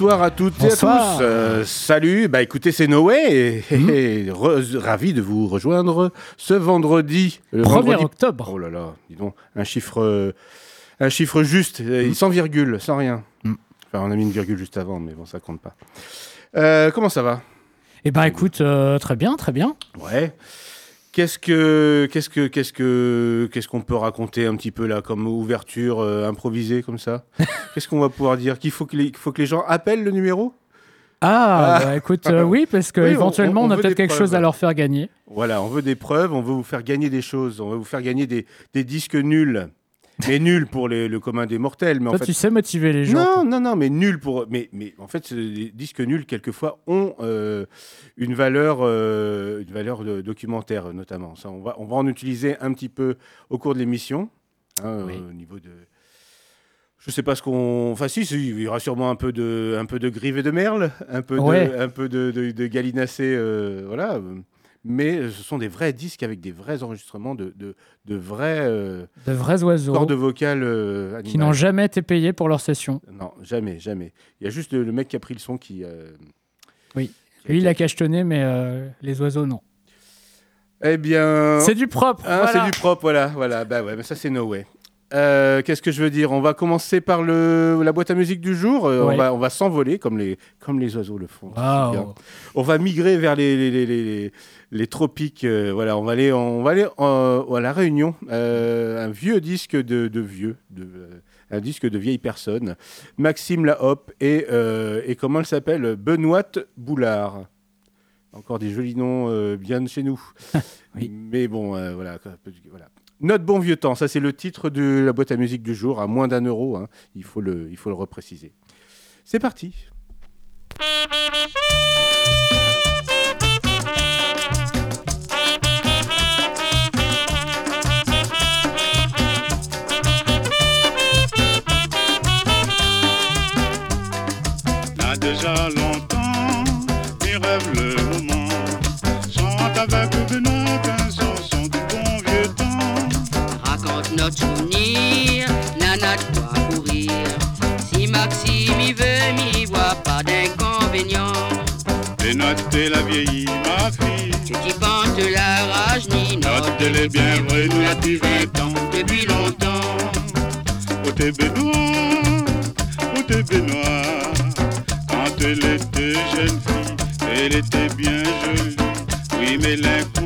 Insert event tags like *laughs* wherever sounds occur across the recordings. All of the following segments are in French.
Bonsoir à toutes Bonsoir. et à tous. Euh, salut, bah écoutez, c'est Noé et, et re- ravi de vous rejoindre ce vendredi. Le 1er vendredi- octobre. Oh là là, dis donc, un chiffre, un chiffre juste, euh, sans virgule, sans rien. Enfin, on a mis une virgule juste avant, mais bon, ça compte pas. Euh, comment ça va? Eh ben écoute, euh, très bien, très bien. Ouais. Qu'est-ce que, qu'est-ce que, qu'est-ce que, qu'est-ce qu'on peut raconter un petit peu là comme ouverture euh, improvisée comme ça? *laughs* Qu'est-ce qu'on va pouvoir dire? Qu'il faut que les, qu'il faut que les gens appellent le numéro? Ah, Ah. bah, écoute, euh, oui, parce que Oui, on- éventuellement on- on, on a peut-être quelque preuves. chose à leur faire gagner. Voilà, on veut des preuves, on veut vous faire gagner des choses, on veut vous faire gagner des, des disques nuls. Mais nuls pour les- le commun des mortels. Mais en fait, tu sais motiver les gens. non, non, non, mais nuls pour. Mais, mais en fait, les disques nuls, quelquefois, ont euh, une valeur, euh, une valeur de- documentaire, notamment. Ça, on, va, on va en utiliser un petit peu au cours de l'émission. hein, Oui. euh, au niveau de. Je sais pas ce qu'on. Enfin, si, si, il y aura sûrement un peu de, un peu de grive et de merle, un peu Ouais. de, un peu de, de, de gallinacé, euh, voilà. Euh, Mais ce sont des vrais disques avec des vrais enregistrements de, de, de vrais euh, De vrais oiseaux cordes vocales euh, qui n'ont jamais été payés pour leur session. Non, jamais, jamais. Il y a juste le, le mec qui a pris le son qui. euh, Oui. qui a- Lui, il a cachetonné, mais euh, les oiseaux, non. Eh bien. C'est du propre. hein, voilà. c'est du propre, voilà, voilà. Bah ouais, mais ça c'est no way. Euh, Qu'est-ce que je veux dire? On va commencer par le, la boîte à musique du jour. Euh, Ouais. On va, on va s'envoler comme les, comme les oiseaux le font. On va migrer vers les, les, les, les- les- tropiques. euh, voilà, on va aller, on va aller en- à la Réunion. Un vieux disque de, de vieux, de, un disque de vieille personne. Maxime Lahop et, et comment elle s'appelle? Benoît Boulard. Encore des jolis noms bien de chez nous. *laughs* Oui. Mais bon, voilà. Notre bon vieux temps, ça c'est le titre de la boîte à musique du jour, à moins d'un euro. hein. Il, faut le, repréciser. C'est parti. Souvenir, nana quoi courir. Si Maxime y veut, m'y voit pas d'inconvénient. T'es la vieillie, ma fille Tu t'y penses la rage ni Notre elle est bien la depuis 20 ans depuis longtemps. Oh t'es Benoît, oh t'es Benoît Quand elle était jeune fille, elle était bien jolie Oui mais l'inconvénient,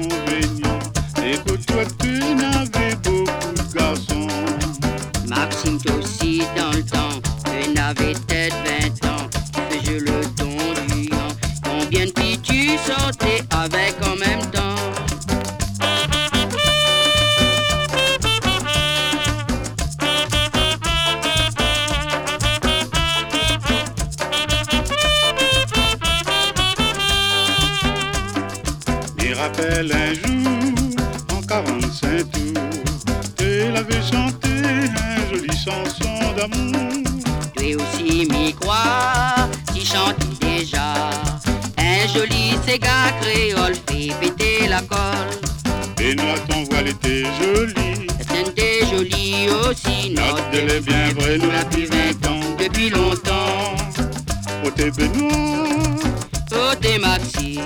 rappelle un jour, en 45 tours, tu l'avais chanté un joli chanson d'amour. Tu es aussi croire, qui chante déjà. Un joli cigare créole fait péter la colle. Benoît, ton voile était joli. La tienne était jolie aussi, Notre notre elle est bien vraie, nous la depuis 20 ans. depuis longtemps. Oh, t'es Benoît, Oh, t'es Maxime,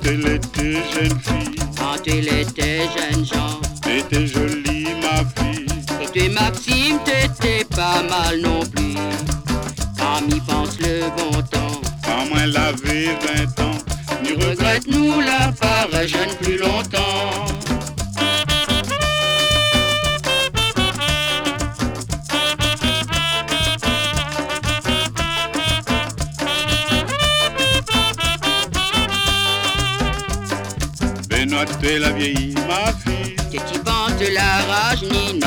quand elle était jeune fille, quand elle était jeune Jean. t'étais jolie, ma fille. Et tu Maxime, t'étais pas mal non plus. Quand m'y pense le bon temps, Quand moi elle avait 20 ans, ni regrette, regrette-nous la part jeune plus longtemps. T'es la vieillie, ma fille. Que tu penses de la rage ni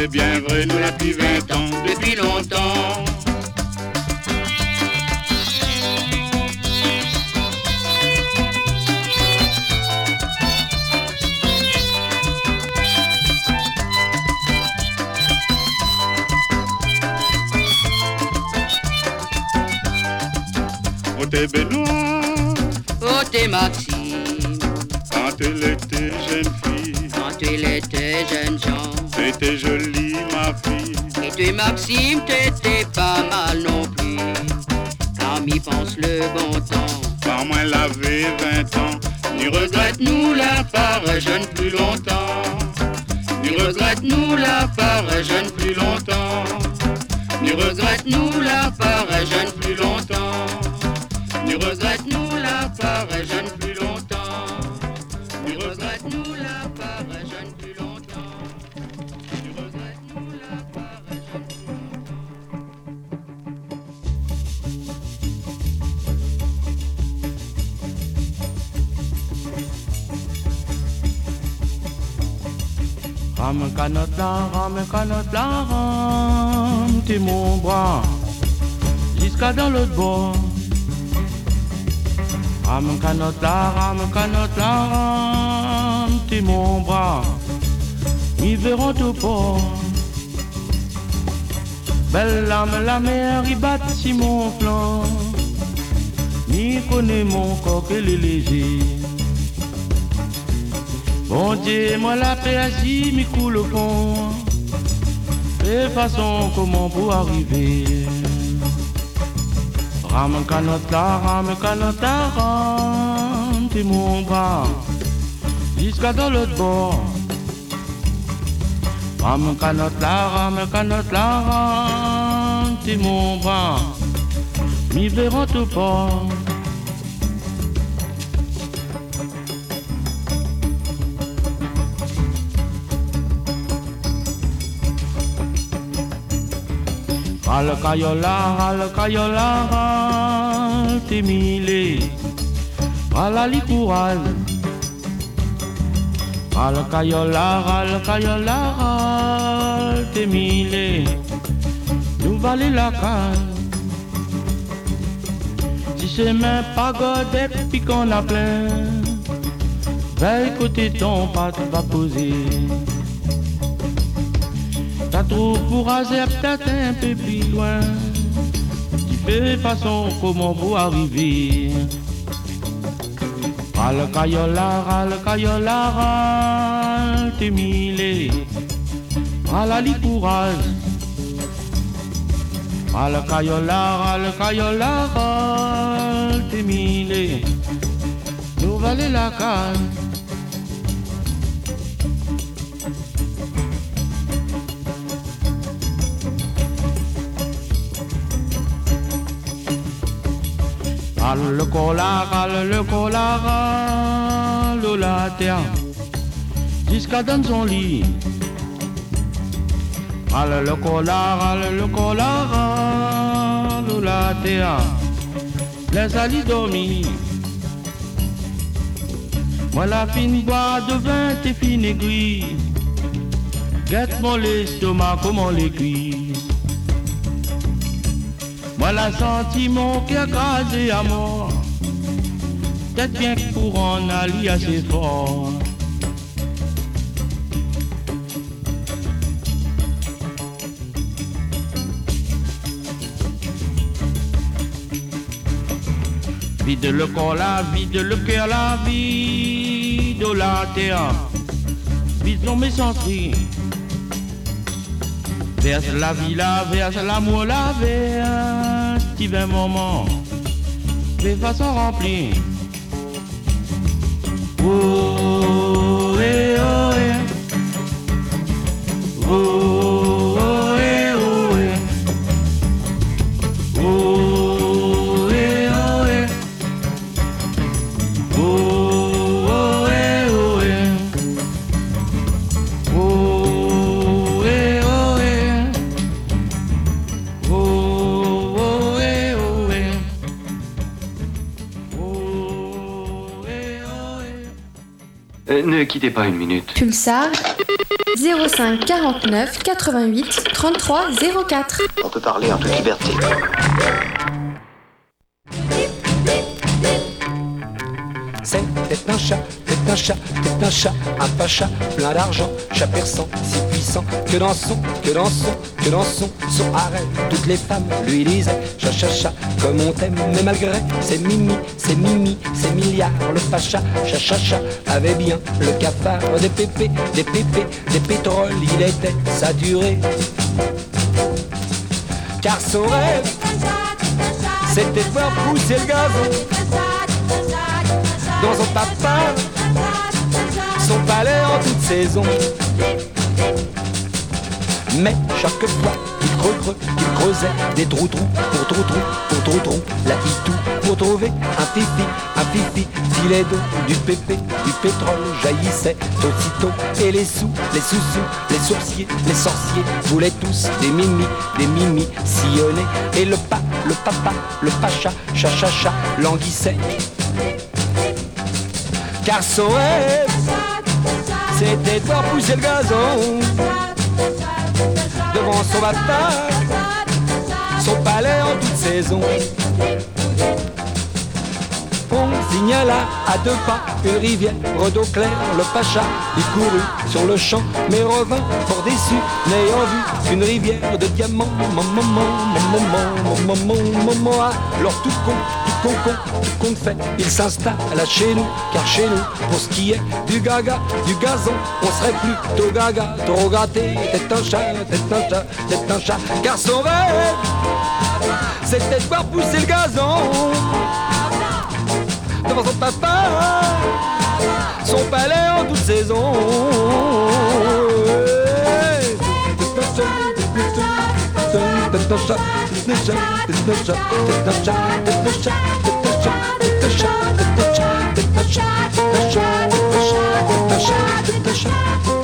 est bien vraie, nous la depuis 20 ans. depuis longtemps. Maxime, t'étais pas mal non plus. Quand m'y pense le bon temps, quand moi l'avait 20 ans, ni regrette nous la part jeune plus longtemps. Ni regrette nous la part jeune plus longtemps. Ni regrette nous la part jeune plus longtemps. Ni regrette nous la part jeune plus longtemps. Canotte là, rame canotte là, rame, t'es mon bras, jusqu'à dans l'autre bord. Rame canotte là, rame canotte là, rame, t'es mon bras, ils verront tout port. Belle lame, la mer, il bat si mon flanc, ni connaît mon corps que les légers. Bon Dieu, moi la paix assis, mi coule au fond. De façon, comment pour arriver? Là, rame canotte là, rame, t'es mon bras, jusqu'à dans l'autre bord. Là, rame canotte là, rame, t'es mon bras, mi verront tout port. Al cayola, al cayola, al temile, al alicural. Al cayola, al cayola, al temile, canne. Si c'est même pas godé, puis qu'on a plein, veille côté ton pâte va poser. T'as trop pour peut-être un peu plus loin. Tu fais façon comment vous arriver. Râle cayola, râle cayola, râle t'es mille. Râle li courage. Râle cayola, râle cayola, râle t'es mille. Nous valait la canne. Râle le cola, râle le cola, râle la terre, jusqu'à dans son lit. Râle le cola, râle le cola, râle la terre, laisse aller dormir. Moi la fine bois de vin, t'es fine aiguille. Guette-moi l'estomac, comment les cuire. Moi la senti mon cœur crasé à mort. Peut-être bien que pour en aller assez fort. Vide le corps là, vide le cœur là, vide la terre. Vide nos messageries. Verse la vie là, verse l'amour là, verse divin moment. De façon remplie. Oh, pas une minute. Pulsar 05 49 88 33 04. On peut parler en toute liberté. C'est un chat, c'est un chat, c'est un chat, un pacha, plein d'argent, chat perçant, si puissant, que dans son, que dans son, que dans son, son arrêt, toutes les femmes lui disaient, chat, chat, chat, comme on t'aime, mais malgré ses mimi, ses mimi, ses milliards, le pacha, chat, avait bien le cafard, des pépés, des pépés, des pétroles, il était saturé. Car son rêve, c'était voir pousser le gazon. devant son papa, son palais en toute saison. Mais chaque fois creux creux, qu'il des trous trous pour trous trous pour trous trous, la hitou pour trouver un fifi, un fifi, filet d'eau, du pépé, du pétrole jaillissait aussitôt. Et les sous, les sous-sous, les sourciers, les sorciers voulaient tous des mimi, des mimi sillonnés. Et le pas, le papa, le pacha, cha cha cha, languissait. Car son rêve, c'était de pousser le gazon devant son papa, son palais en toute saison. On signala à deux pas une rivière d'eau claire, le pacha y courut sur le champ, mais revint fort déçu, n'ayant vu qu'une rivière de diamants. Tout con, tout con fait, il s'installe chez nous, car chez nous, pour ce qui est du gaga, du gazon, on serait plutôt gaga, trop gâté, tête un chat, tête un chat, tête un chat, car son rêve, c'était de voir pousser le gazon. Devant son papa, son palais en toute saison. Shut up.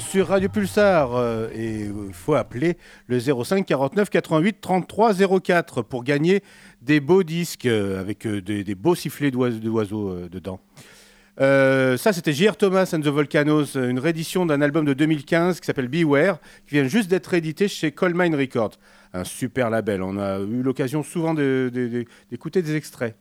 sur Radio Pulsar euh, et il faut appeler le 05 49 88 33 04 pour gagner des beaux disques euh, avec des, beaux sifflets d'oiseaux dedans. Ça, c'était J.R. Thomas and the Volcanoes, une réédition d'un album de 2015 qui s'appelle Beware, qui vient juste d'être édité chez Coalmine Records, un super label. On a eu l'occasion souvent d'écouter des extraits.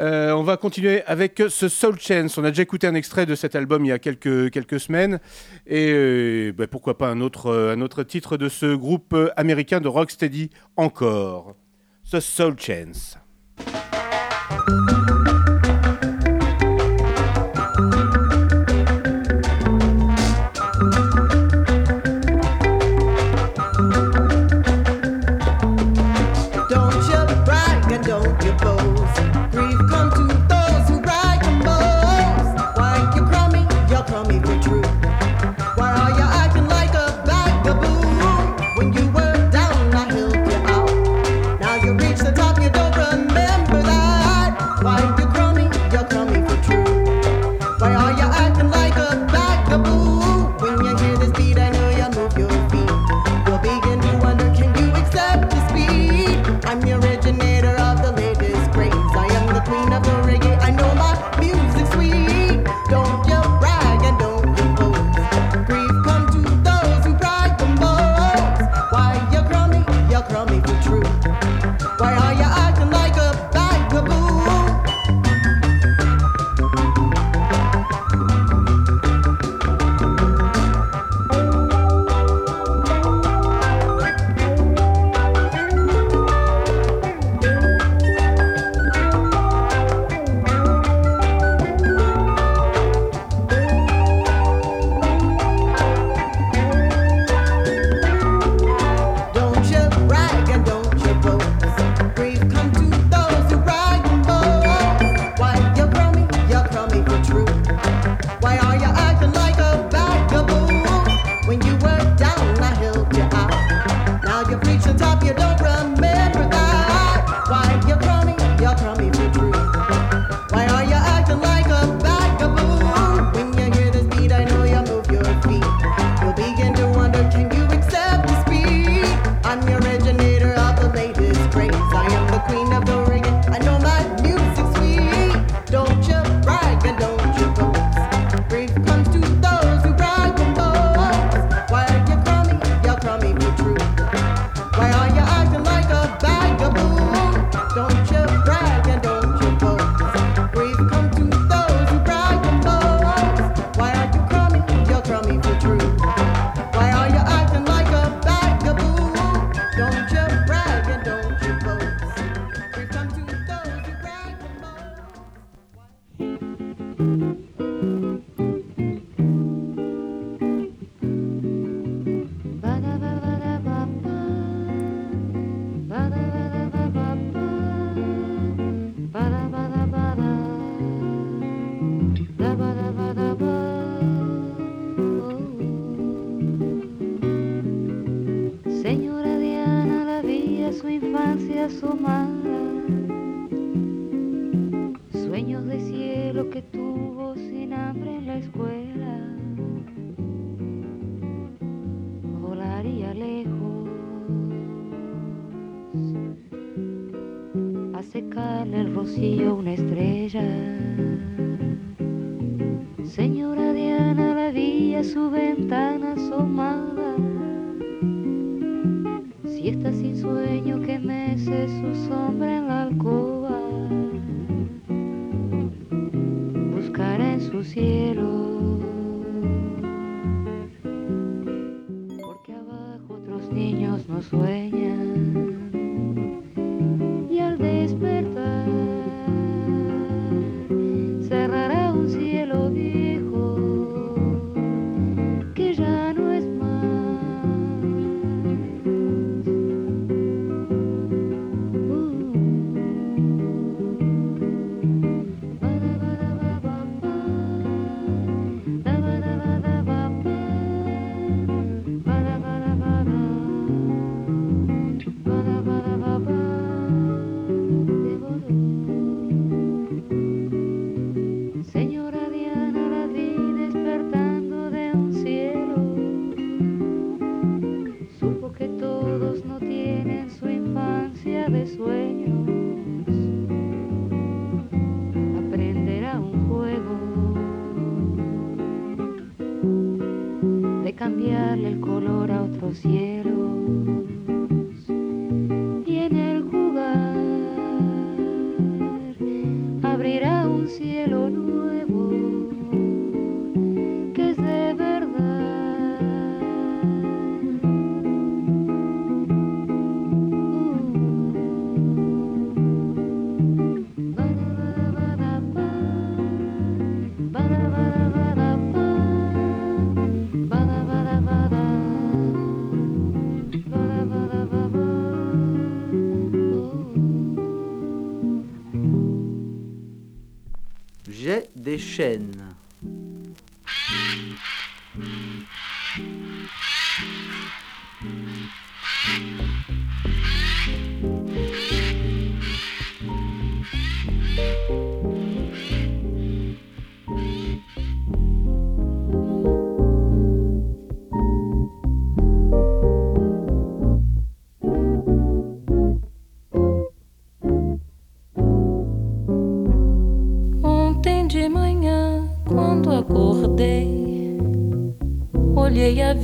Euh, on va continuer avec ce Soul Chance. On a déjà écouté un extrait de cet album il y a quelques, quelques semaines. Et euh, bah, pourquoi pas un autre, euh, un autre titre de ce groupe américain de rocksteady encore. Ce Soul Chance. scende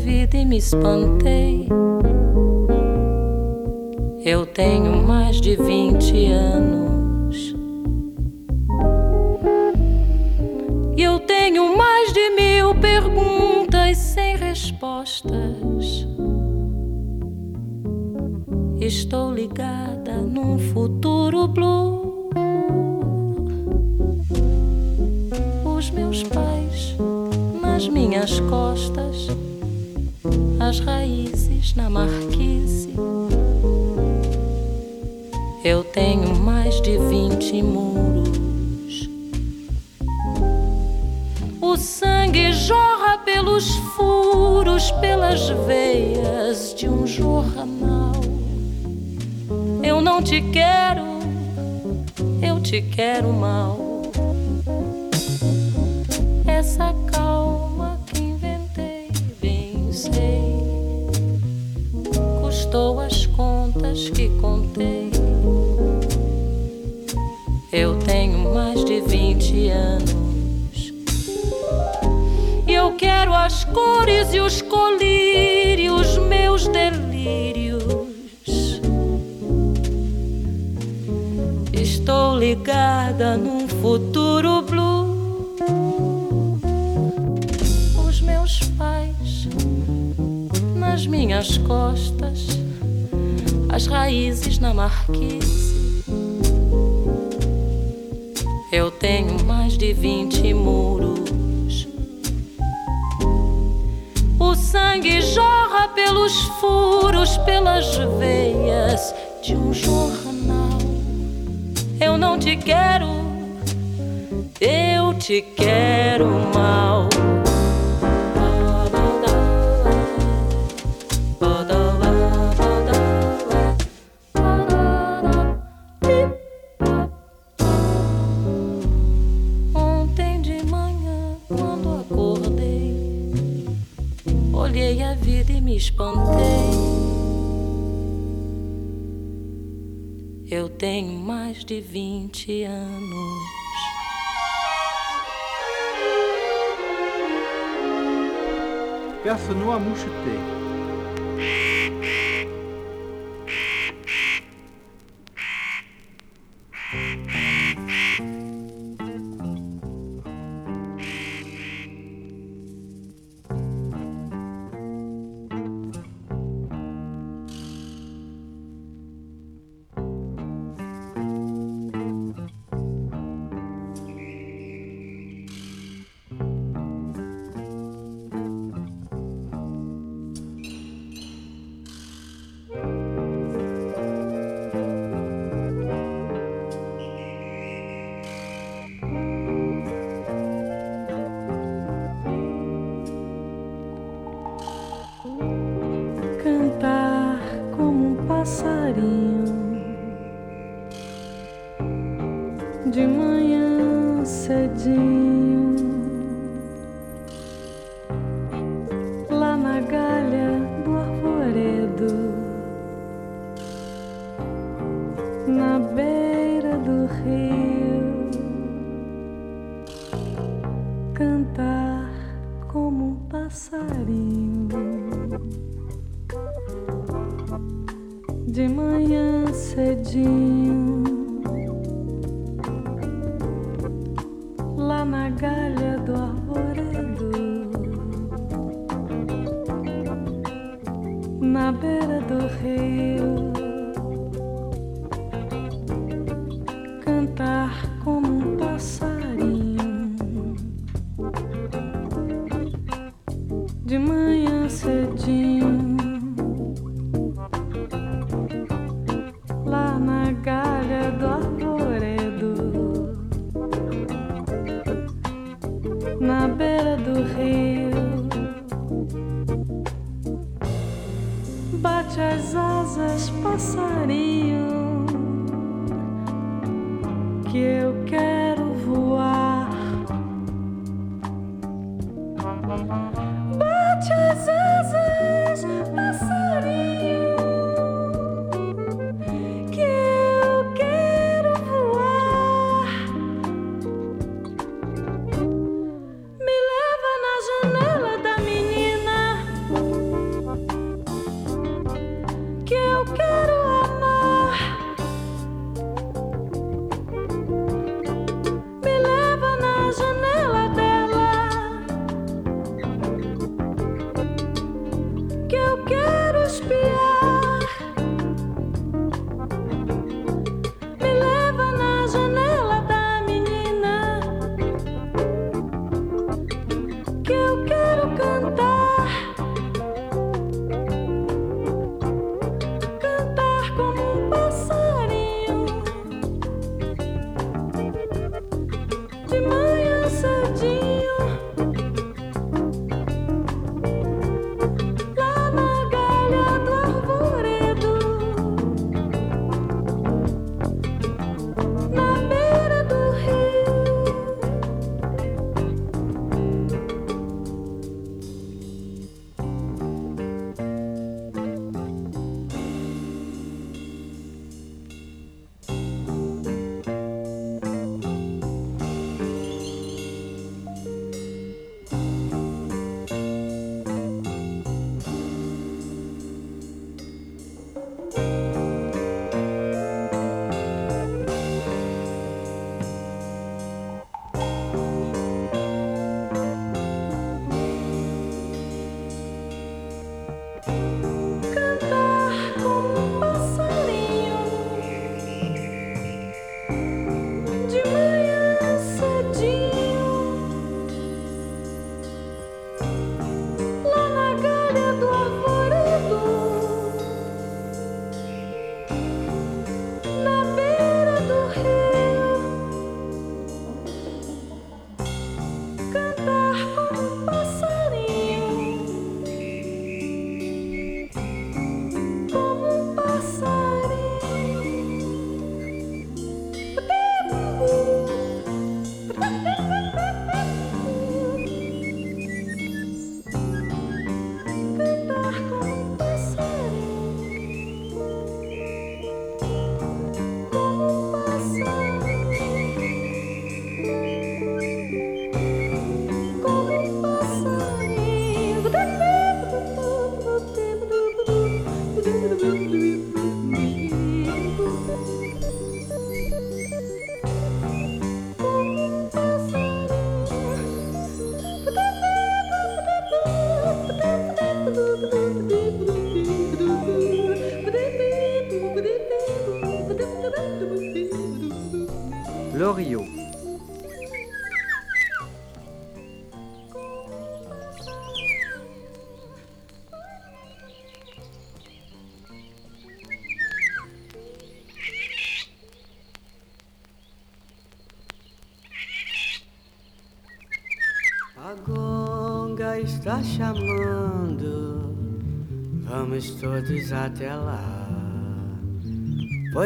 vida e me espantei. Eu tenho mais de 20 anos.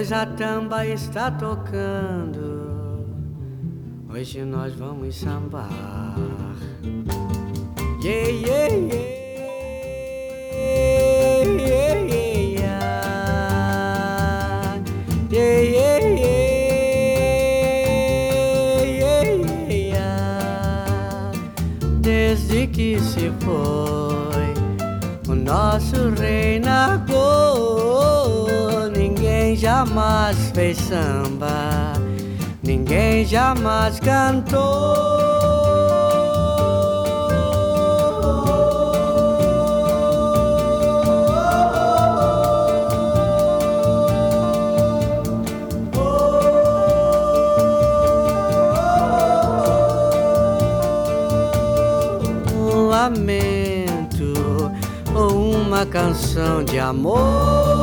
Pois a tamba está tocando, hoje nós vamos sambar. Yeah, yeah, yeah. Samba, ninguém jamais um lamento ou uma canção de amor.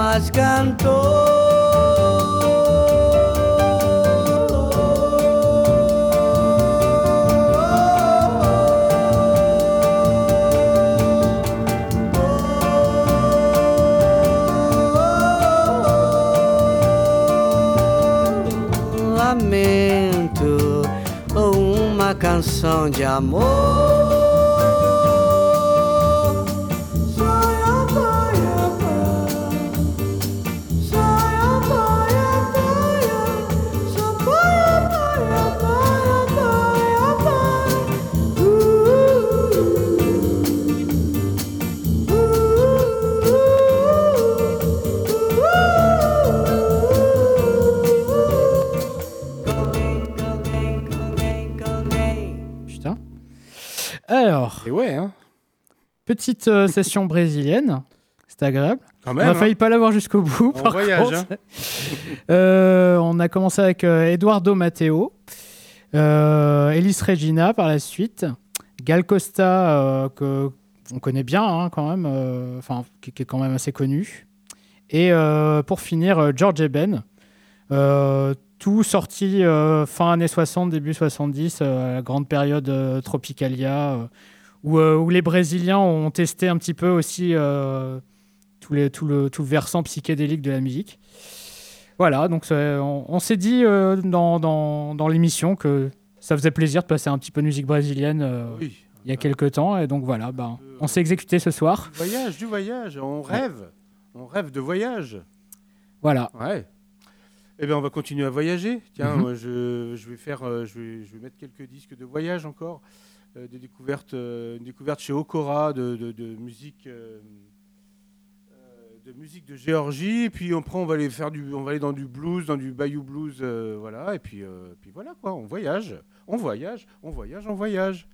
Jamais Um lamento ou uma canção de amor. Petite euh, session brésilienne. C'était agréable. Quand on a hein. failli pas l'avoir jusqu'au bout. On par voyage, contre. hein. *laughs* Euh, on a commencé avec euh, Eduardo Matteo, euh, Elis Regina par la suite, Gal Costa, que on connaît bien hein, quand même, enfin qui, qui est quand même assez connu. Et pour finir, George Eben. Tout sorti fin années 60, début 70, euh, la grande période Tropicalia, où, euh, où les Brésiliens ont testé un petit peu aussi euh, tout, les- tout le, tout le versant psychédélique de la musique. Voilà, donc on, on s'est dit euh, dans, dans, dans l'émission que ça faisait plaisir de passer un petit peu de musique brésilienne Oui. il y a quelques temps, et donc voilà, ben, on s'est exécuté ce soir. Du voyage, du voyage. On rêve. On rêve de voyage. Voilà. Ouais. Eh bien, on va continuer à voyager. Tiens, Mhm. moi, je, je vais faire, je vais, je vais mettre quelques disques de voyage encore, euh, découvertes, euh, une découverte chez Okora de, de- de musique, euh, de musique de Géorgie. Et puis après, on va aller faire du, on va aller dans du blues, dans du bayou blues, voilà. Et puis, puis voilà quoi, on voyage, on voyage, on voyage, on voyage.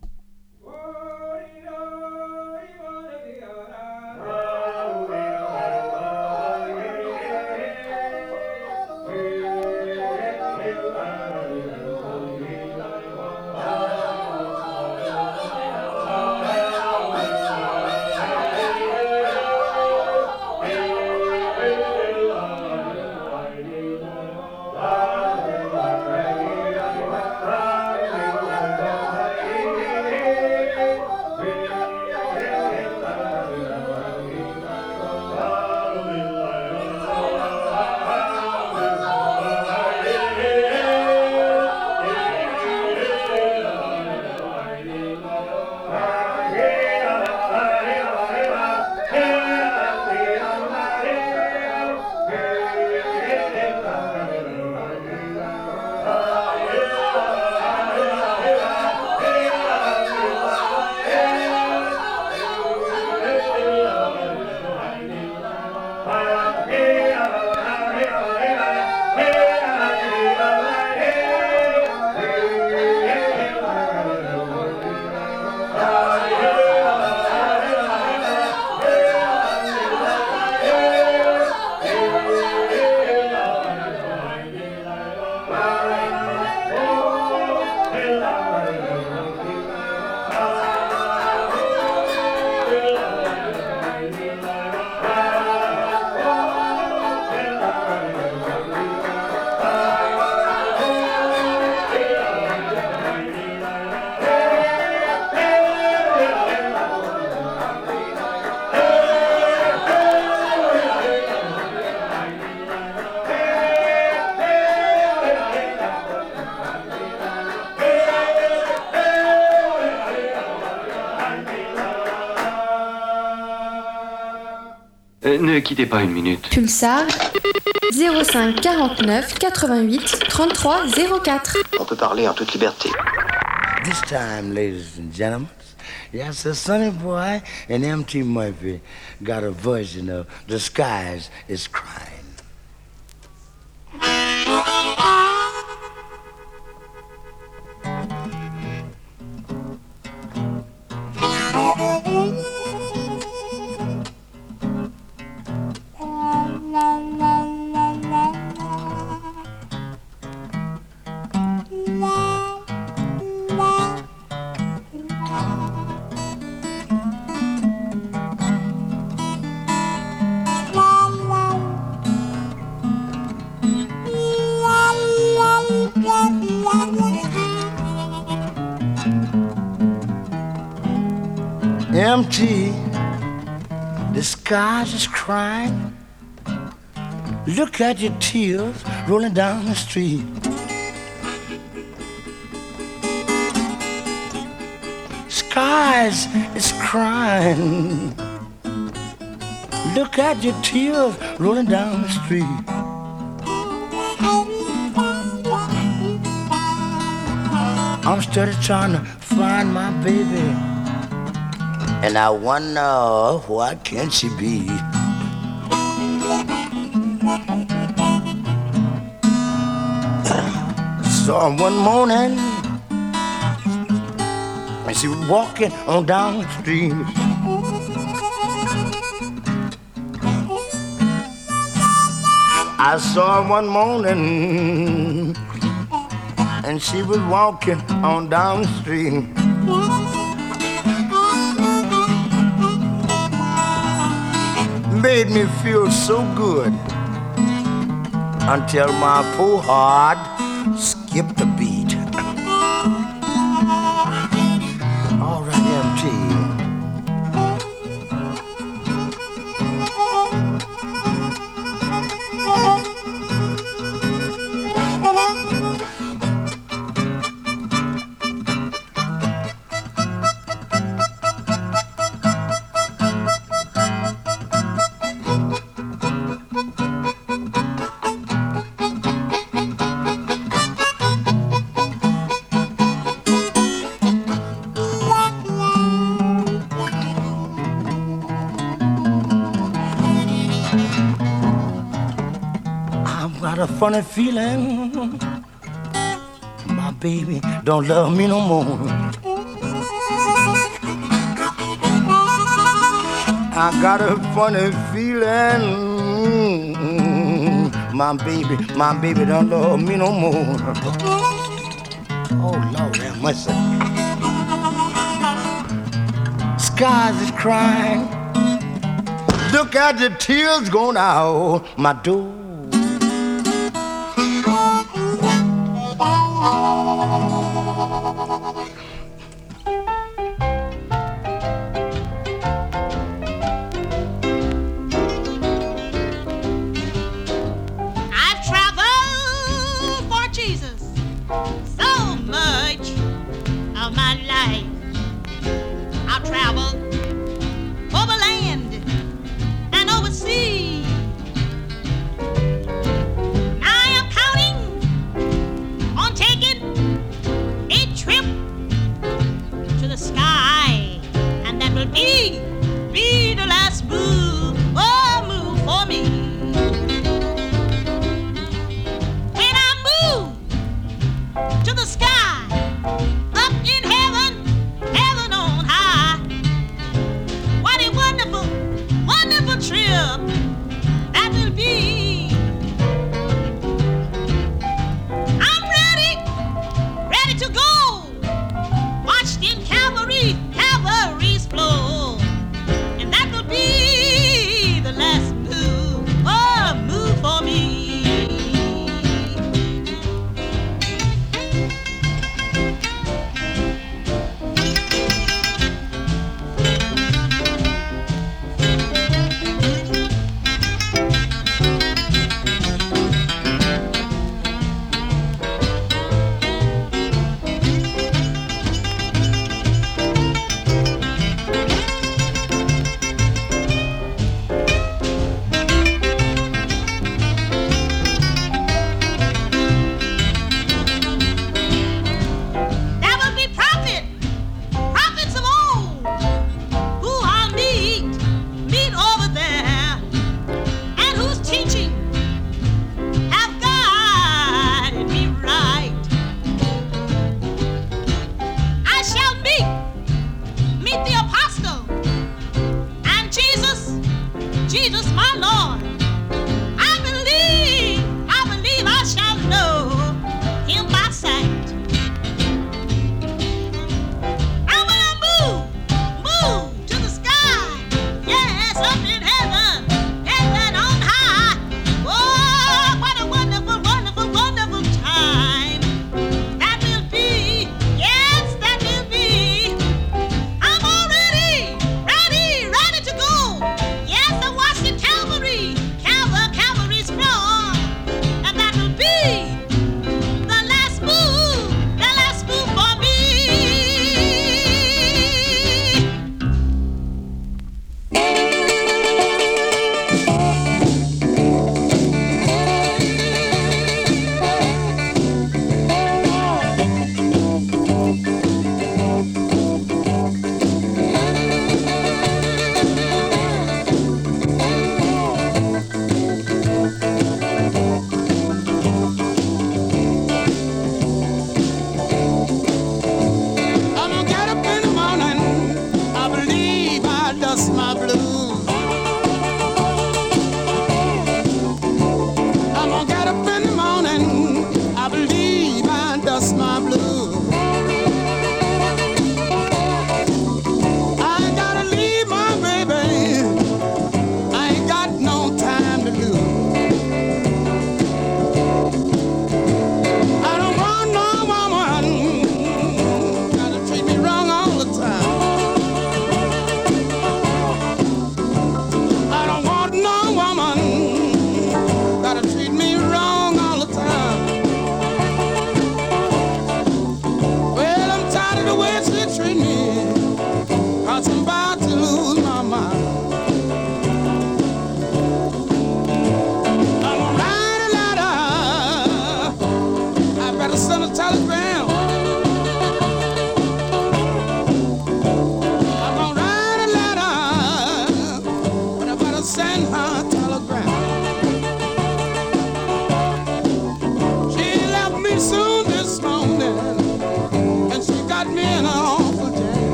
Quittez pas une minute. Pulsar 05 49 88 33 04. On peut parler en toute liberté. This time, ladies and gentlemen, yes, the Sonny Boy and M.T. Murphy got a version of The Skies is Crying. Look at your tears rolling down the street. Skies is crying. Look at your tears rolling down the street. I'm still trying to find my baby. And I wonder what can't she be? Saw her one morning and she was walking on down the street. I saw her one morning and she was walking on down the street. Made me feel so good until my poor heart skipped a funny feeling my baby don't love me no more. I got a funny feeling my baby, my baby don't love me no more. Oh Lord have mercy. Skies is crying. Look at the tears going out my door.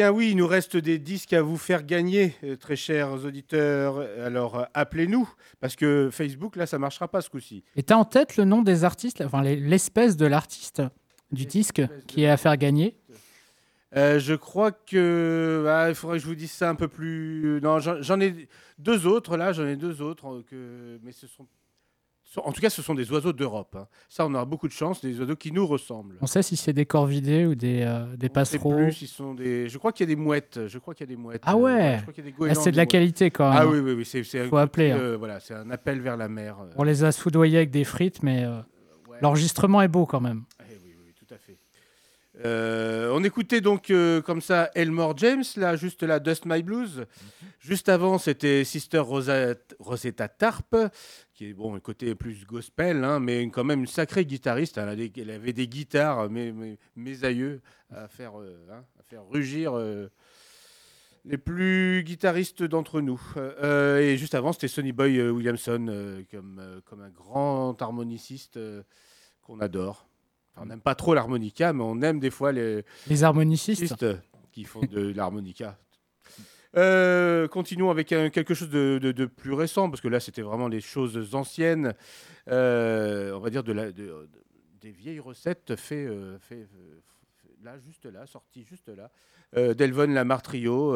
Bien oui, il nous reste des disques à vous faire gagner, euh, très chers auditeurs. Alors euh, appelez-nous, parce que Facebook, là, ça marchera pas ce coup-ci. Et t'as en tête le nom des artistes, enfin les- l'espèce de l'artiste du disque qui est à faire gagner? Euh, je crois que ah, il faudrait que je vous dise ça un peu plus. Non, j'en ai deux autres là, j'en ai deux autres que, mais ce sont- en tout cas, ce sont des oiseaux d'Europe. hein. Ça, on aura beaucoup de chance, des oiseaux qui nous ressemblent. On sait si c'est des corvidés ou des, euh, des passereaux. plus, ils sont des. Je crois qu'il y a des mouettes. Je crois qu'il y a des mouettes. Ah ouais. Ah, c'est de la qualité, quand Ah même. oui, oui, oui. C'est, c'est un Faut appeler, hein. euh, voilà, c'est un appel vers la mer. euh. On les a soudoyés avec des frites, mais euh, l'enregistrement est beau quand même. Eh oui, oui, tout à fait. Euh, on écoutait donc euh, comme ça Elmore James, là, juste là, Dust My Blues. Juste avant, c'était Sister Rosa- Rosetta Tarp, qui est bon, le côté plus gospel, hein, mais quand même une sacrée guitariste. Elle, a des- elle avait des guitares, mes, mes, mes aïeux, à faire, euh, hein, à faire rugir euh, les plus guitaristes d'entre nous. Euh, et juste avant, c'était Sonny Boy Williamson, comme, comme un grand harmoniciste qu'on adore. Enfin, on n'aime pas trop l'harmonica, mais on aime des fois les, Les harmonicistes. qui font de l'harmonica. Euh, continuons avec un- quelque chose de, de- de plus récent, parce que là, c'était vraiment les choses anciennes, euh, on va dire de la, des vieilles recettes fait, euh, fait, euh, là, juste là, sorties juste là, euh, d'Elvon Lamar Trio,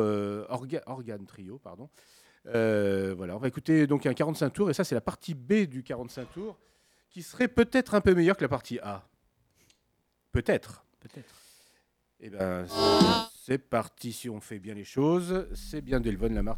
Orga- Organ Trio, pardon. Voilà, on va écouter donc un 45 tours, et ça, c'est la partie B du 45 tours, qui serait peut-être un peu meilleure que la partie A. Peut-être. Peut-être. Eh ben, c'est parti. Si on fait bien les choses, c'est bien Delvon Lamar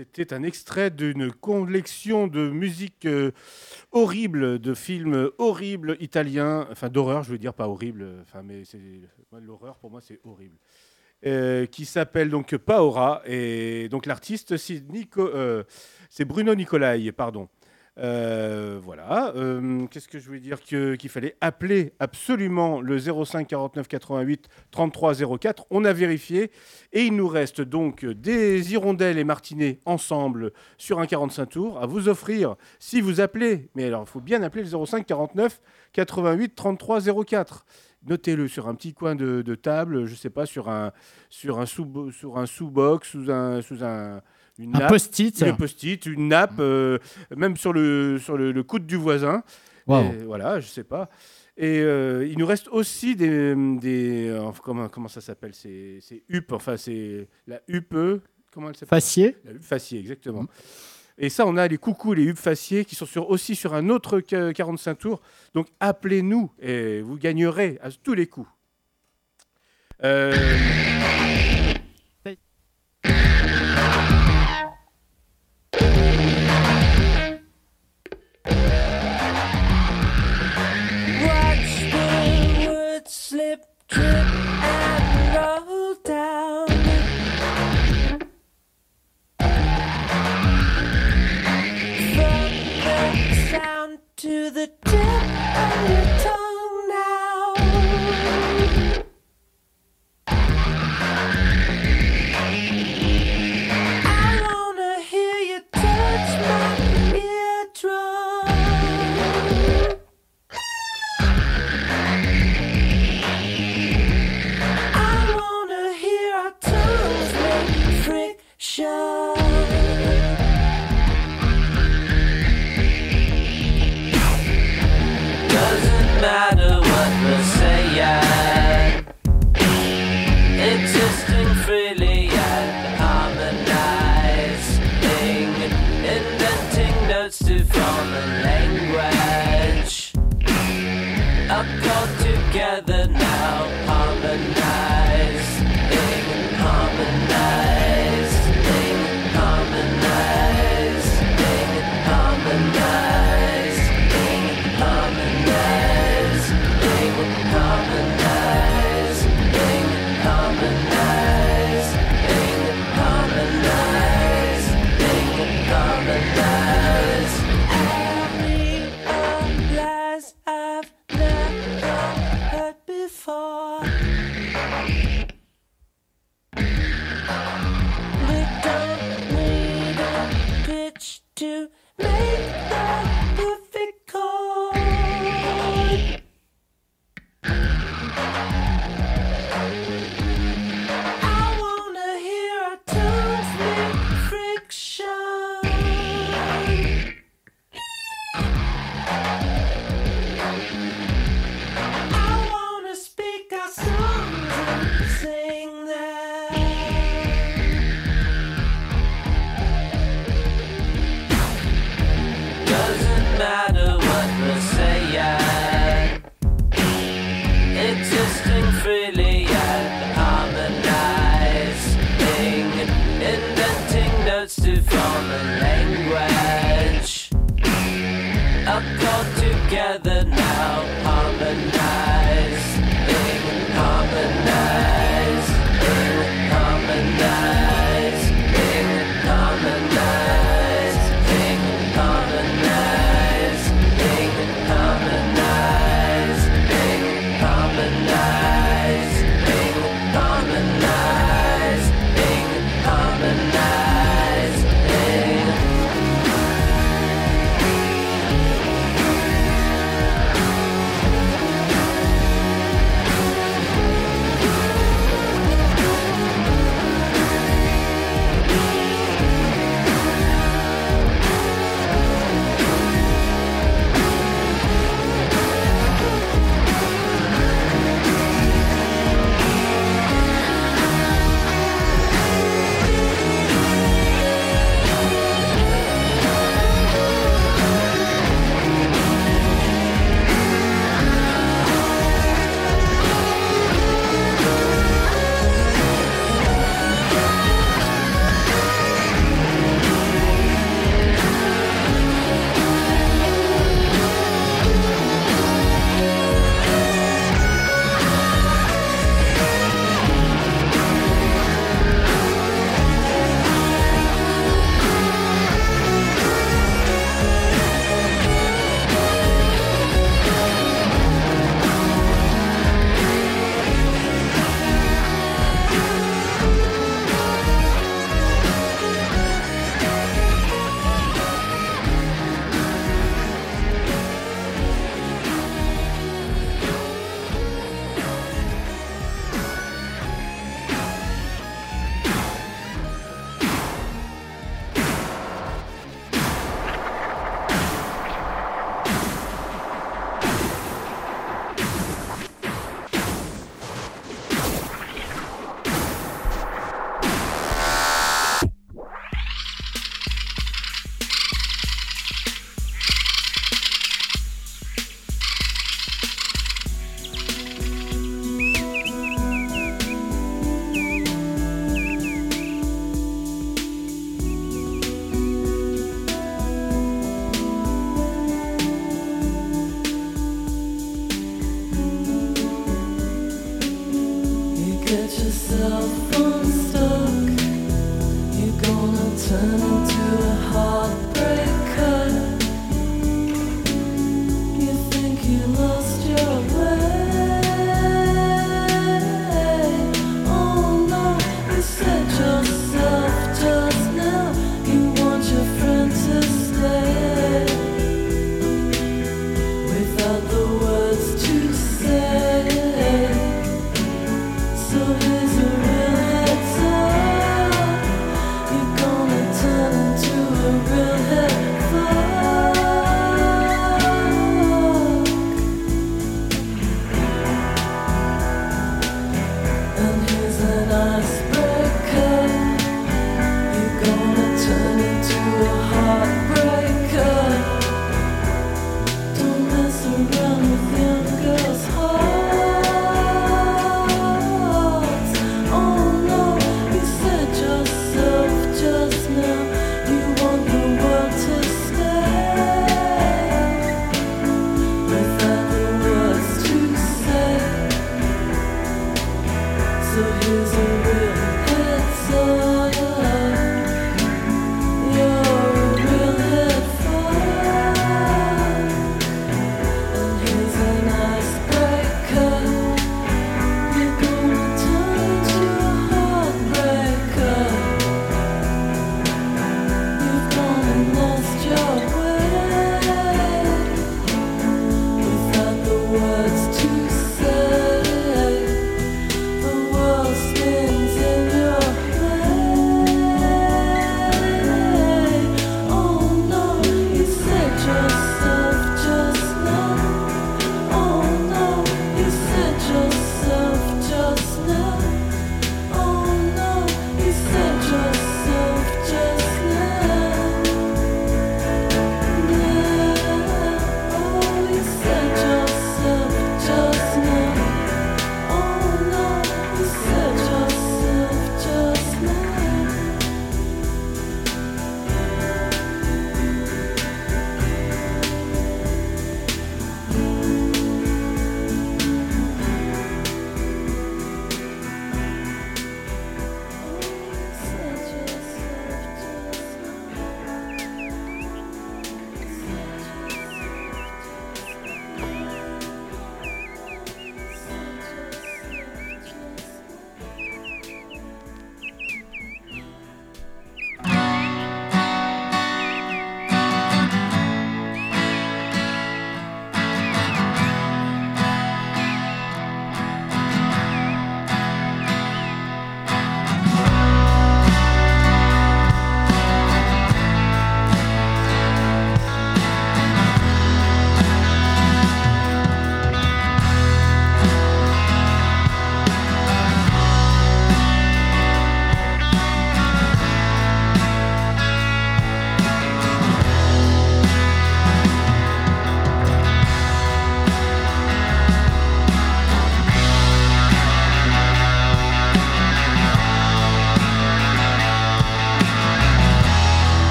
c'était un extrait d'une collection de musique euh, horrible, de films horribles italiens, enfin d'horreur, je veux dire, pas horrible, enfin, mais l'horreur pour moi c'est horrible. Euh, qui s'appelle donc Paora et donc l'artiste c'est euh, c'est Bruno Nicolai, pardon. Euh, voilà. Euh, Qu'est-ce que je voulais dire Qu'il fallait appeler absolument le 05 49 88 33 04. On a vérifié. Et il nous reste donc des hirondelles et martinets ensemble sur un 45 tours à vous offrir si vous appelez. Mais alors, il faut bien appeler le 05 49 88 33 04. Notez-le sur un petit coin de, table, je sais pas, sur un, sur un sous, sur un sous-box, sous un, sous un, une Un post-it. une post-it, une nappe, euh, même sur le, sur le, le coude du voisin. Et Voilà, je sais pas. Et euh, il nous reste aussi des. des euh, comment, comment ça s'appelle C'est huppe, enfin, c'est la huppe. Comment elle s'appelle? Facier. La facier, exactement. Et ça, on a les coucous, les huppes faciers qui sont sur, aussi sur un autre que- 45 tours. Donc appelez-nous et vous gagnerez à tous les coups. Euh,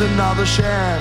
another share.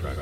truck.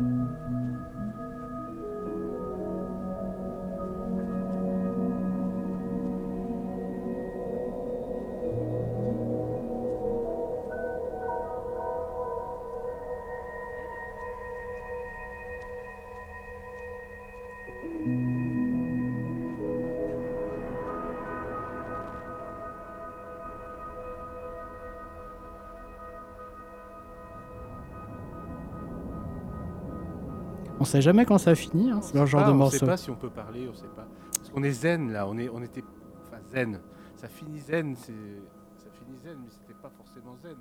うん。Sait jamais quand ça finit, hein, c'est le genre Ah, de on morceau. sait pas si on peut parler, on sait pas. Parce qu'on est zen là, on, est, on était. Enfin, zen. Ça finit zen, c'est. Ça finit zen, mais c'était pas forcément zen.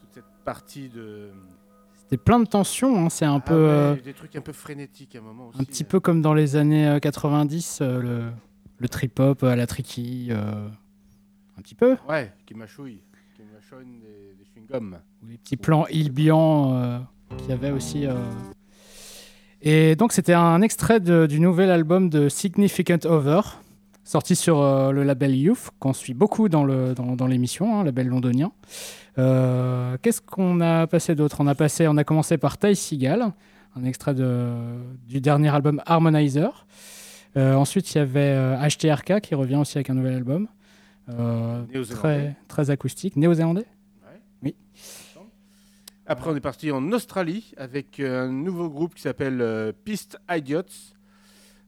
Toute cette partie de. C'était plein de tensions, hein, c'est un Ah peu. ouais, euh, Des trucs un peu frénétiques à un moment aussi. un petit peu comme dans les années euh, 90, euh, le, le trip-hop à la tricky. euh, un petit peu. Ouais, qui mâchouille. Qui mâchonne des, des chewing-gums. les petits plans Ilbian euh, qu'il y avait aussi. Et donc, c'était un extrait de- du nouvel album de Significant Over, sorti sur euh, le label Youth, qu'on suit beaucoup dans le- dans dans l'émission, hein, label londonien. Euh, Qu'est-ce qu'on a passé d'autre? On, a passé- on a commencé par Ty Seagal, un extrait de, du dernier album Harmonizer. Euh, ensuite, il y avait HTRK qui revient aussi avec un nouvel album. Très, très acoustique. Néo-zélandais? Après, on est parti en Australie avec euh, un nouveau groupe qui s'appelle euh, Piste Idiots.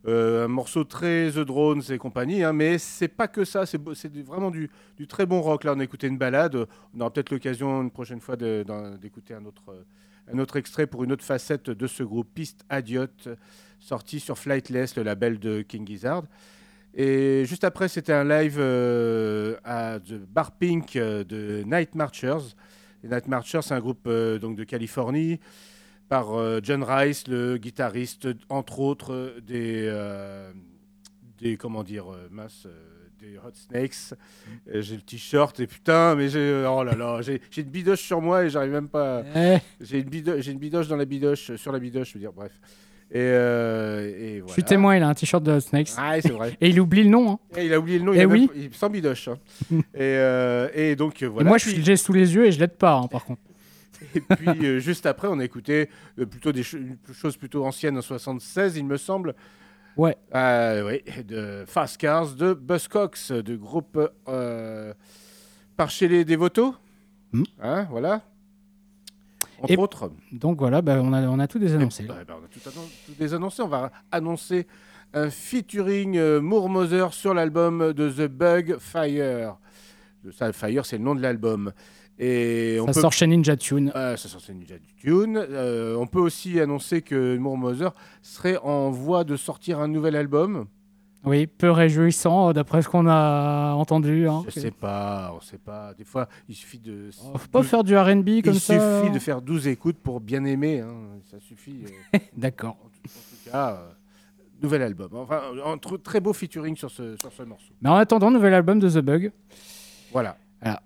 Euh, un morceau très The Drones et compagnie, hein, mais c'est pas que ça, c'est vraiment du, très bon rock. Là, on a écouté une balade. On aura peut-être l'occasion une prochaine fois d'écouter un autre, extrait pour une autre facette de ce groupe Piste Idiot, sorti sur Flightless, le label de King Gizzard. Et juste après, c'était un live à The Bar Pink de Night Marchers. Les Night Marchers, c'est un groupe euh, donc de Californie par euh, John Rice, le guitariste, entre autres, des, euh, des comment dire, mince, des Hot Snakes. Euh, j'ai le t-shirt et putain, mais j'ai, oh là là, j'ai, j'ai une bidoche sur moi et j'arrive même pas. Eh. J'ai une bidoche, j'ai une bidoche dans la bidoche, sur la bidoche, je veux dire, bref. Et, euh, et Je suis témoin, il a un t-shirt de Hot Snakes. Ah, c'est vrai. Et il oublie le nom. hein. Et il a oublié le nom, Eh il a oui. même- il- sans bidoche. hein. et, euh, et donc euh, Et voilà. moi, je j'ai sous les yeux et je l'aide pas, hein, par contre. et puis euh, juste après, on a écouté euh, plutôt des cho- une chose plutôt ancienne en 76, il me semble. Ouais. Euh, oui, de Fast Cars de Buzzcocks, du groupe euh, par chez les Dévotos. Hmm. Hein, voilà et autres. Donc voilà, bah, on, a, tout désannoncé. Bah, bah, on tout, tout désannoncé. On va annoncer un featuring euh, Moormoser sur l'album de The Bug Fire. Ça, Fire, c'est le nom de l'album. Et ah, ça, sort chez Ninja Tune. Ça sort chez Ninja Tune. On peut aussi annoncer que Moormoser serait en voie de sortir un nouvel album. Oui, peu réjouissant euh, d'après ce qu'on a entendu. Hein. Je sais pas, on ne sait pas. Des fois, il suffit de. Oh, faut pas faire du RB comme ça. Il suffit hein. de faire 12 écoutes pour bien aimer. Hein. Ça suffit. Euh. *laughs* D'accord. En, tout cas. Euh, nouvel album. Enfin, un très beau featuring sur ce, sur ce morceau. Mais en attendant, nouvel album de The Bug. Voilà. Voilà.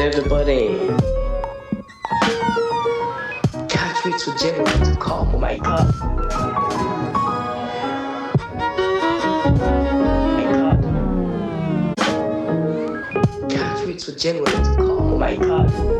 everybody. Catch me to generate the come. oh my god. Oh my god. Catch to come. oh my god.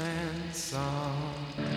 and song.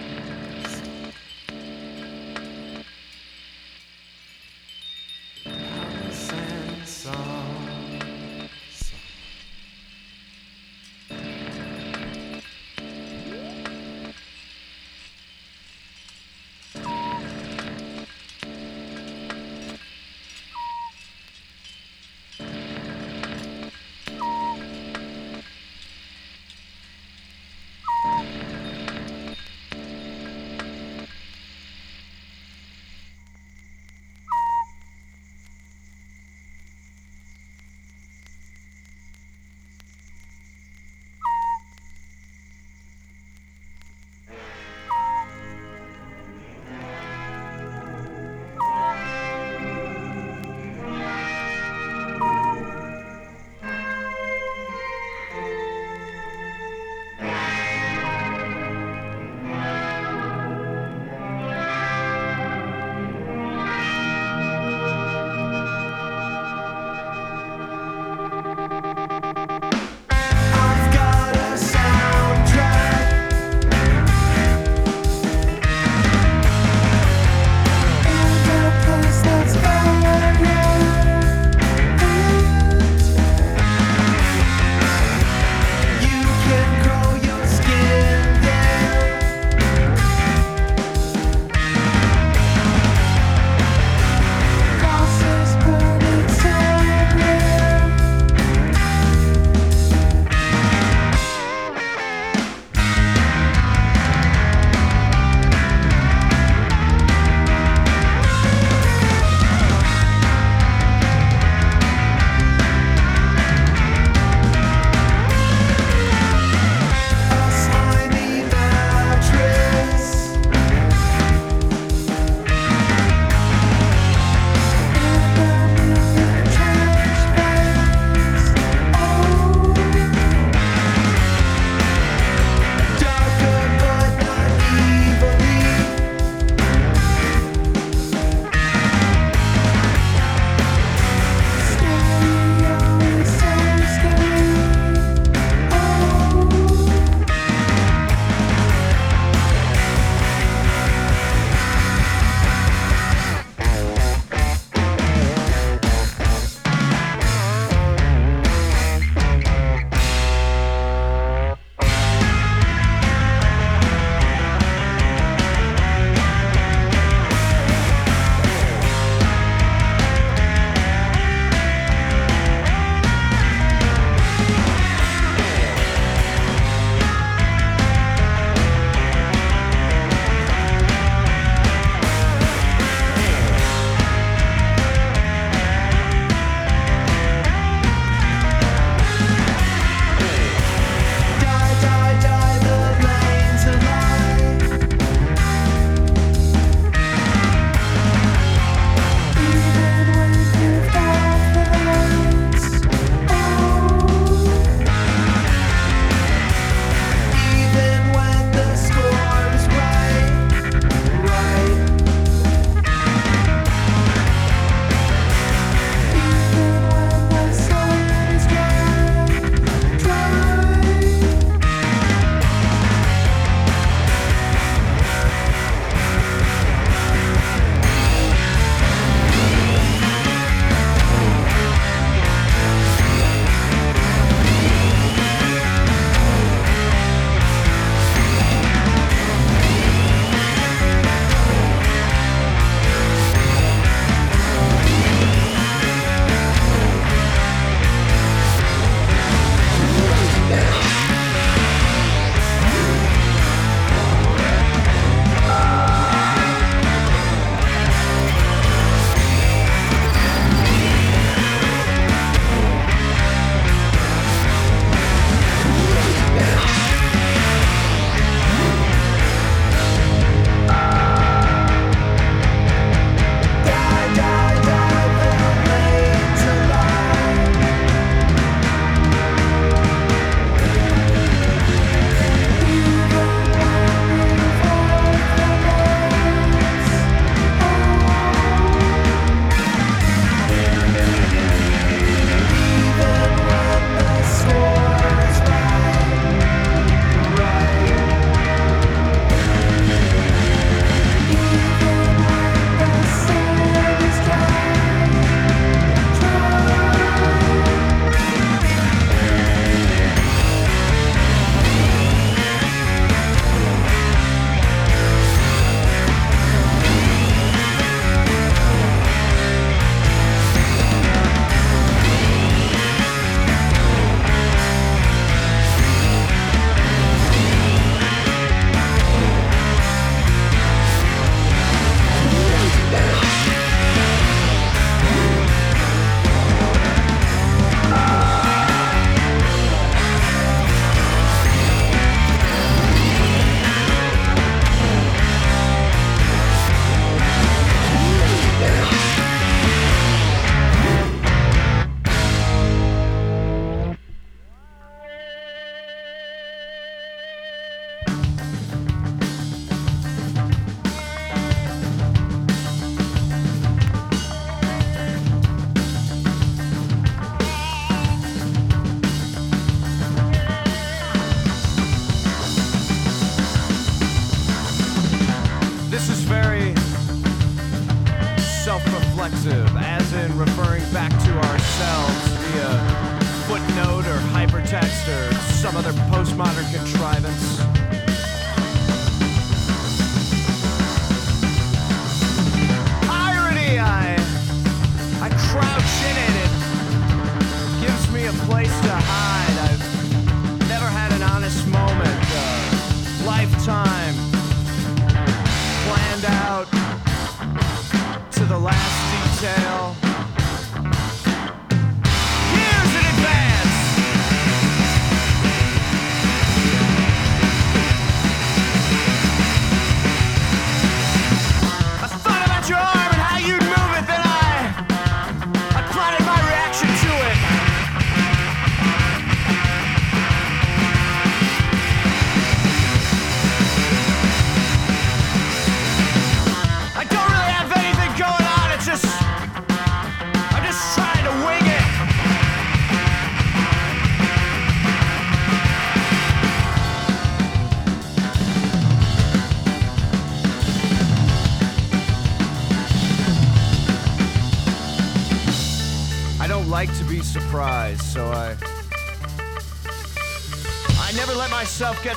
detail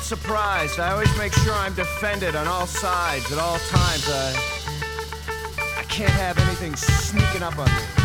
surprised. I always make sure I'm defended on all sides at all times. I, I can't have anything sneaking up on me.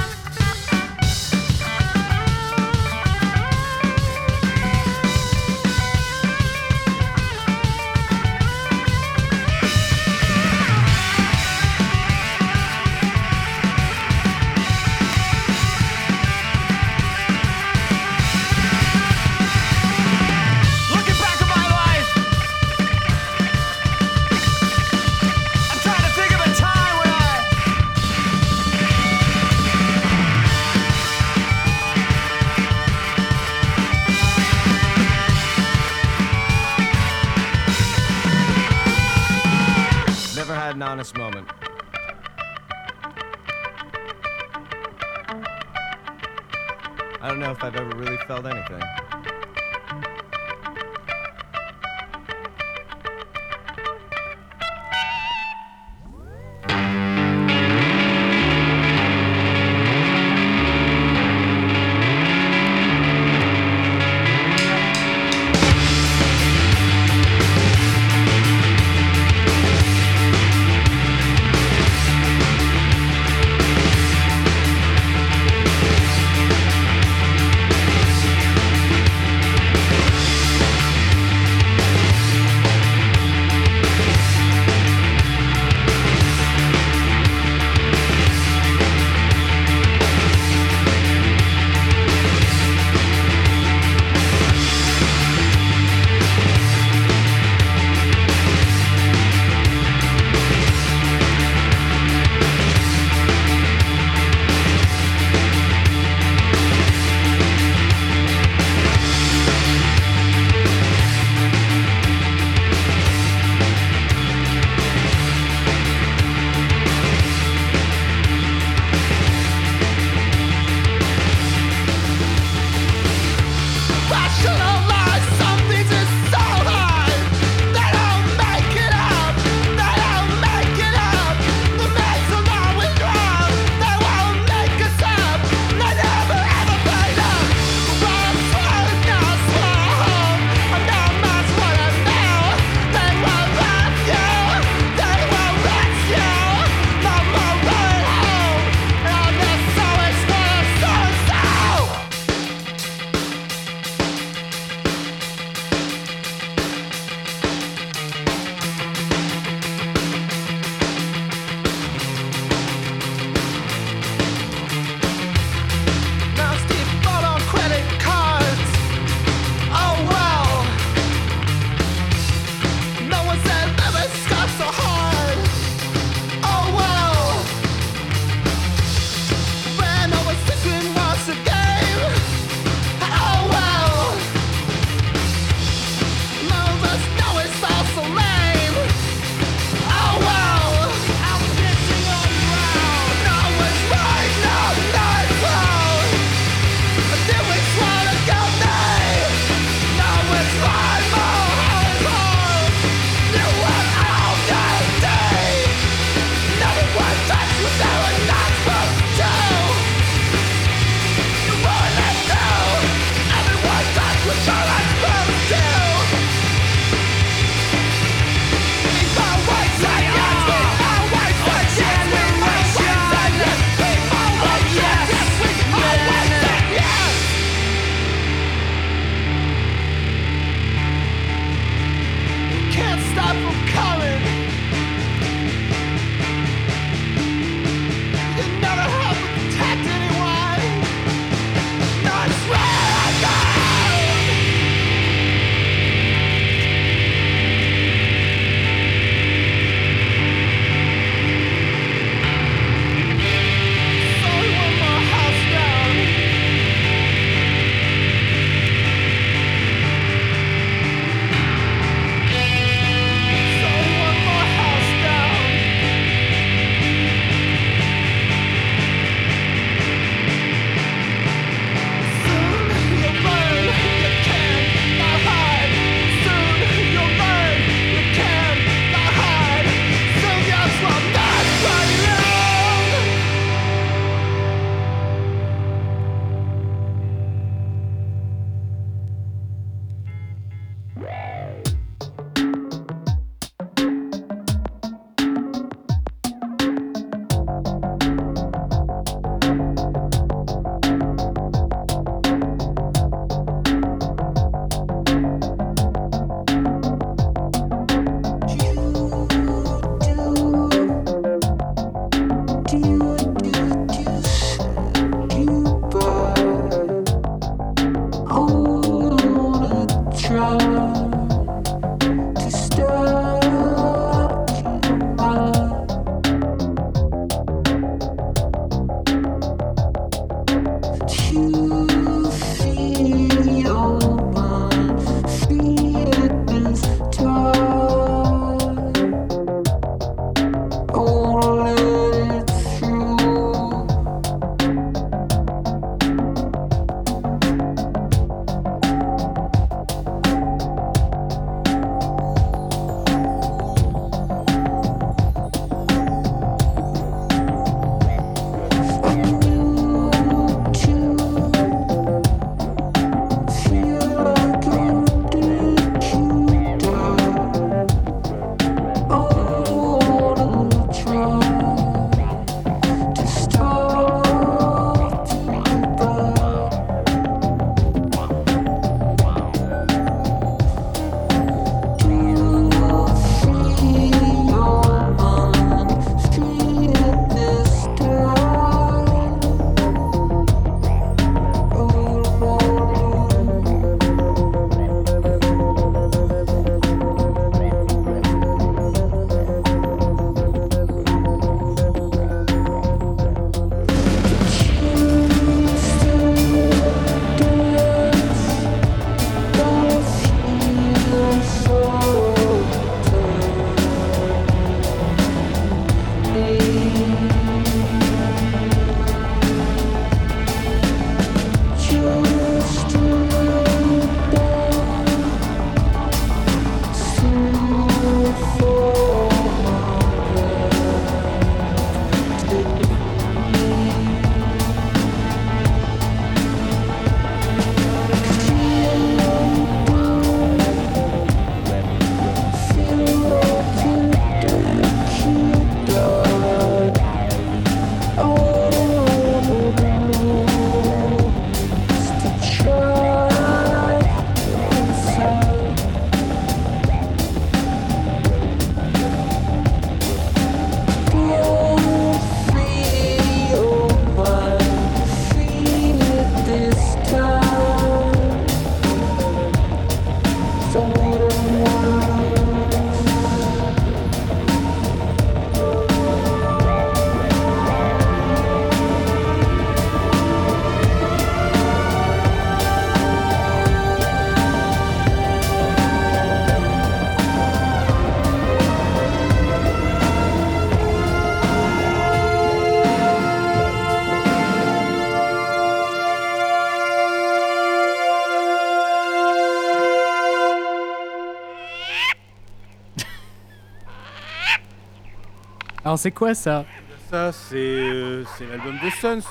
Alors c'est quoi ça Ça, c'est euh, c'est l'album de Sons.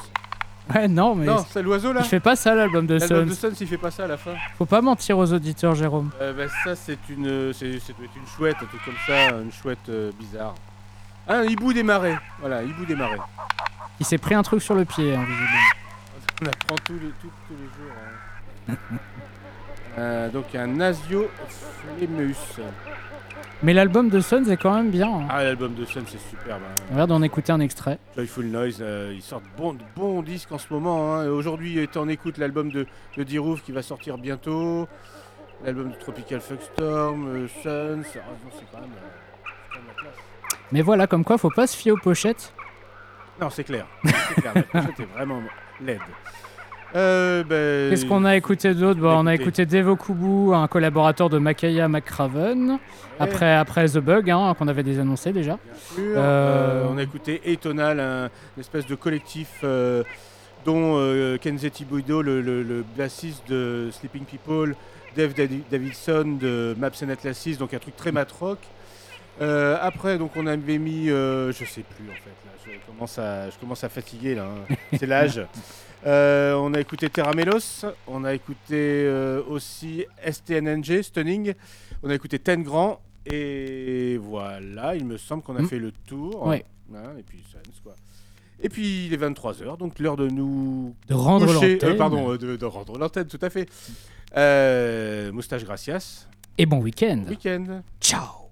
Ouais, non, mais. Non, c'est l'oiseau là Il fait pas ça, l'album de L'album de Sons. Sons, il fait pas ça à la fin. Faut pas mentir aux auditeurs, Jérôme. Euh, bah, ça, c'est une, c'est, ça doit être une chouette, un truc comme ça, une chouette euh, bizarre. Ah, un hibou des marais. Voilà, hibou des marais. Il s'est pris un truc sur le pied, hein, visiblement. On apprend tous les, tous, tous les jours. hein. Euh, donc un Asio Flemus. Mais l'album de Sons est quand même bien. hein. Ah, l'album de Sun, c'est superbe. hein. On va d'en écouter un extrait. Joyful Noise, euh, ils sortent bon, de bons disques en ce moment. hein. Aujourd'hui, est en écoute l'album de, de D-Roof qui va sortir bientôt. L'album de Tropical Fuckstorm, euh, Suns. Ah, non, c'est quand même, euh, c'est quand même la classe. Mais voilà, comme quoi, faut pas se fier aux pochettes. Non, c'est clair. C'est clair. La pochette est vraiment laide. Euh, ben, Qu'est-ce qu'on a écouté d'autre Bon, On a écouté- Devo Kubu, un collaborateur de Makaya McCraven. Après, après The Bug, hein, qu'on avait déjà. sûr. Euh, Euh, on a écouté Atonal, un une espèce de collectif dont Kenzie Thibodeau, le, le, le bassiste de Sleeping People, Dave Davidson de Maps and Atlases, donc un truc très mat rock. Euh, après, donc on avait mis, euh, je sais plus en fait, là, je commence à, je commence à fatiguer là, hein. c'est l'âge. *laughs* Euh, on a écouté Terra Melos, on a écouté euh, aussi STNNG, Stunning, on a écouté Ten Grand, et voilà, il me semble qu'on a Mm. fait le tour. Ouais. Hein, et puis quoi. Et puis il est 23h, donc l'heure de nous. De rendre coucher- l'antenne. euh, pardon, euh, de, de rendre l'antenne, tout à fait. Euh, moustache Gracias. Et bon week-end. Week-end. Ciao